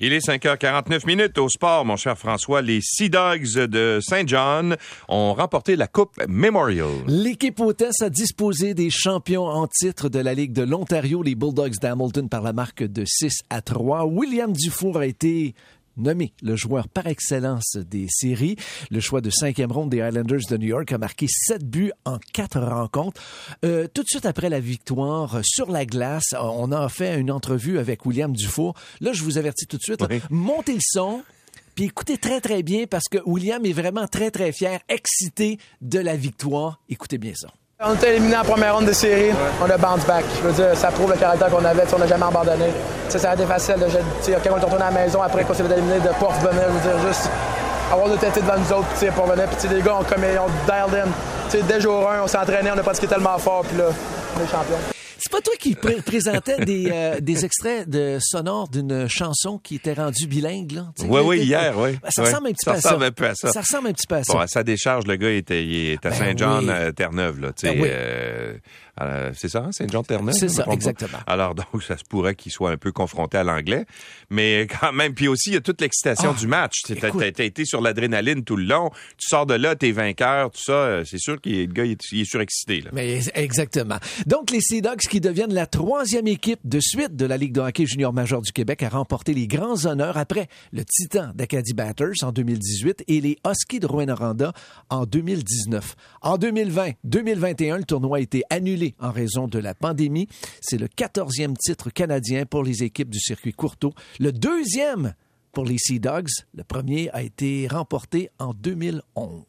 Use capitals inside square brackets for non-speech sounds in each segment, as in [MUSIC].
Il est 5h49 minutes au sport, mon cher François. Les Sea Dogs de Saint John ont remporté la Coupe Memorial. L'équipe hôtesse a disposé des champions en titre de la Ligue de l'Ontario, les Bulldogs d'Hamilton, par la marque de 6 à 3. William Dufour a été nommé le joueur par excellence des séries. Le choix de cinquième ronde des Islanders de New York a marqué sept buts en quatre rencontres. Euh, tout de suite après la victoire sur la glace, on a fait une entrevue avec William Dufour. Là, je vous avertis tout de suite, Oui. montez le son. Puis écoutez très très bien parce que William est vraiment très très fier, excité de la victoire. Écoutez bien ça. On était éliminé en première ronde de série. On a bounce back. Je veux dire, ça prouve le caractère qu'on avait. On n'a jamais abandonné. Ça a été facile. de- sais, quand on est retourné à la maison après qu'on s'est fait éliminer, de pas revenir. Je veux dire, juste avoir de tête devant nous autres, pour revenir. Puis les gars, on, comme, on dialed in. Tu sais, dès jour 1, on s'est entraîné, on a pratiqué tellement fort, puis là, on est champion. C'est pas toi qui pré- présentais des, euh, des extraits de sonores d'une chanson qui était rendue bilingue, là? Oui, oui, était- hier, oui. Ben, Ça Oui. ressemble un petit Ça peu à ça. ressemble un peu à ça. Ça ressemble un petit peu à ça. Bon, à sa décharge, le gars était, il est à Ben Saint-Jean, oui. euh, Terre-Neuve, là. Tu sais, Ben oui. euh, euh, c'est ça? C'est je me ça, trompe pas? exactement. Alors, donc, ça se pourrait qu'il soit un peu confronté à l'anglais. Mais quand même, puis aussi, il y a toute l'excitation Ah, du match. T'as été sur l'adrénaline tout le long. Tu sors de là, t'es vainqueur, tout ça. euh, C'est sûr que le gars, il est, il est surexcité, là. Mais exactement. Donc, les Sea Dogs qui deviennent la troisième équipe de suite de la Ligue de hockey junior major du Québec à remporter les grands honneurs après le Titan d'Acadie Batters en 2018 et les Huskies de Rouyn-Noranda en 2019. En 2020-2021, le tournoi a été annulé en raison de la pandémie. C'est le 14e titre canadien pour les équipes du circuit Courteau. Le deuxième pour les Sea Dogs. Le premier a été remporté en 2011.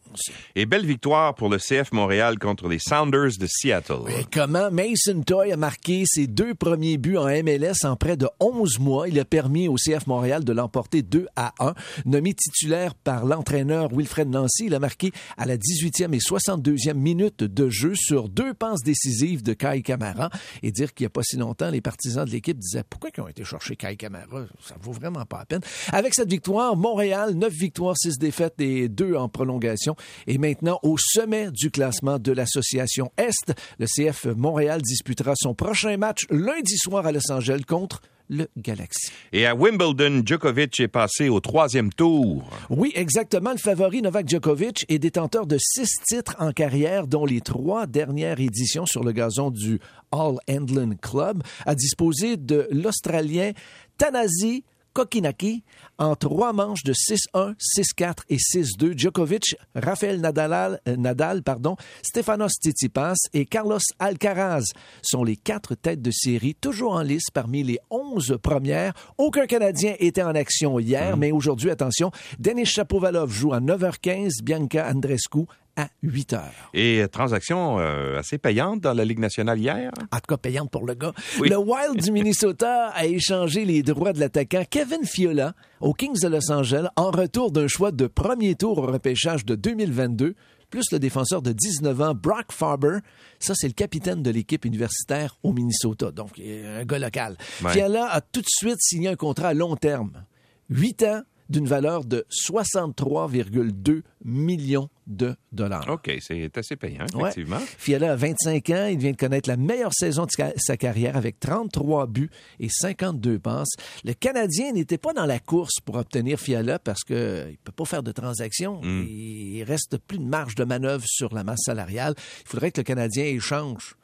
Et belle victoire pour le CF Montréal contre les Sounders de Seattle. Et comment Mason Toy a marqué ses deux premiers buts en MLS en près de 11 mois? Il a permis au CF Montréal de l'emporter 2 à 1. Nommé titulaire par l'entraîneur Wilfred Nancy, il a marqué à la 18e et 62e minute de jeu sur deux passes décisives de Kai Kamara. Et dire qu'il n'y a pas si longtemps, les partisans de l'équipe disaient pourquoi ils ont été chercher Kai Kamara? Ça vaut vraiment pas la peine. Avec cette victoire, Montréal, 9 victoires, 6 défaites et 2 en prolongation. Et maintenant, au sommet du classement de l'association Est, le CF Montréal disputera son prochain match lundi soir à Los Angeles contre le Galaxy. Et à Wimbledon, Djokovic est passé au troisième tour. Oui, exactement. Le favori Novak Djokovic est détenteur de six titres en carrière, dont les trois dernières éditions sur le gazon du All England Club, a disposé de l'Australien Tanasi Kokinaki en trois manches de 6-1, 6-4 et 6-2. Djokovic, Rafael Nadal, euh, Nadal pardon, Stefanos Tsitsipas et Carlos Alcaraz sont les quatre têtes de série, toujours en lice parmi les 11 premières. Aucun Canadien était en action hier, mais aujourd'hui, attention, Denis Shapovalov joue à 9h15, Bianca Andrescu à 8h. Et euh, transaction euh, assez payante dans la Ligue nationale hier. En tout cas, payante pour le gars. Oui. Le Wild du Minnesota a échangé les droits de l'attaquant Kevin Fiola aux Kings de Los Angeles en retour d'un choix de premier tour au repêchage de 2022, plus le défenseur de 19 ans, Brock Farber. Ça, c'est le capitaine de l'équipe universitaire au Minnesota, donc un gars local. Ouais. Fiola a tout de suite signé un contrat à long terme. Huit ans d'une valeur de 63,2 millions de dollars. OK, c'est assez payant, Ouais. effectivement. Fiala a 25 ans. Il vient de connaître la meilleure saison de sa carrière avec 33 buts et 52 passes. Le Canadien n'était pas dans la course pour obtenir Fiala parce qu'il ne peut pas faire de transactions. Il reste plus de marge de manœuvre sur la masse salariale. Il faudrait que le Canadien échange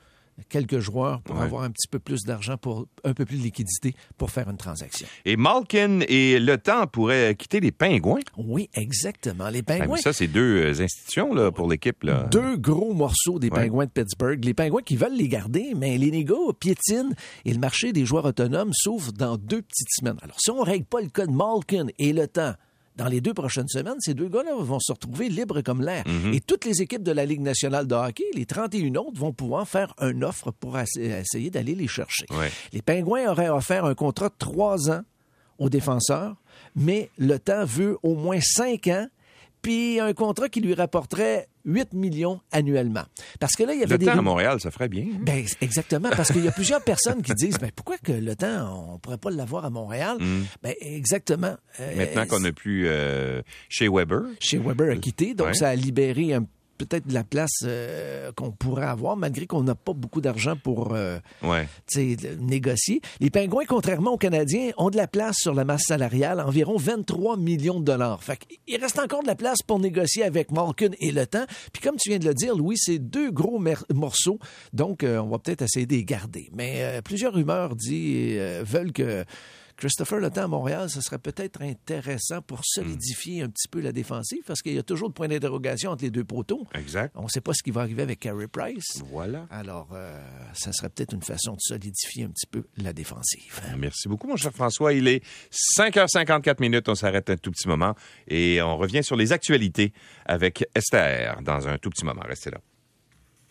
quelques joueurs pour Ouais. avoir un petit peu plus d'argent, pour un peu plus de liquidité pour faire une transaction. Et Malkin et Le Temps pourraient quitter les Pingouins. Oui, exactement. Les Ah, Pingouins ça, c'est deux euh, institutions là, pour l'équipe. Deux gros morceaux des Ouais. Pingouins de Pittsburgh. Les Pingouins qui veulent les garder, mais les négos piétinent et le marché des joueurs autonomes s'ouvre dans deux petites semaines. Alors, si on ne règle pas le cas de Malkin et le temps dans les deux prochaines semaines, ces deux gars-là vont se retrouver libres comme l'air. Mhm. Et toutes les équipes de la Ligue nationale de hockey, les 31 autres, vont pouvoir faire une offre pour essa- essayer d'aller les chercher. Ouais. Les Pingouins auraient offert un contrat de trois ans aux défenseurs, mais le temps veut au moins cinq ans, puis un contrat qui lui rapporterait 8 millions annuellement. Parce que là, il y avait Le des... Temps à Montréal, ça ferait bien. Ben, c'est- exactement, parce qu'il y a plusieurs [LAUGHS] personnes qui disent ben, pourquoi que le temps, on pourrait pas l'avoir à Montréal? Ben, exactement. Euh, Mm. Maintenant qu'on n'a plus euh, chez Weber. Chez Weber a quitté, donc Ouais. ça a libéré un peut-être de la place euh, qu'on pourrait avoir, malgré qu'on n'a pas beaucoup d'argent pour euh, Ouais. négocier. Les Pingouins, contrairement aux Canadiens, ont de la place sur la masse salariale, environ 23 millions de dollars. Fait il reste encore de la place pour négocier avec Malkin et le temps. Puis comme tu viens de le dire, Louis, c'est deux gros morceaux, donc euh, on va peut-être essayer de les garder. Mais plusieurs rumeurs disent, euh, veulent que Christopher Le Temps à Montréal, ce serait peut-être intéressant pour solidifier un petit peu la défensive, parce qu'il y a toujours de points d'interrogation entre les deux poteaux. Exact. On ne sait pas ce qui va arriver avec Carey Price. Voilà. Alors, euh, ça serait peut-être une façon de solidifier un petit peu la défensive. Merci beaucoup, mon cher François. Il est 5h54 minutes. On s'arrête un tout petit moment et on revient sur les actualités avec Esther dans un tout petit moment. Restez là.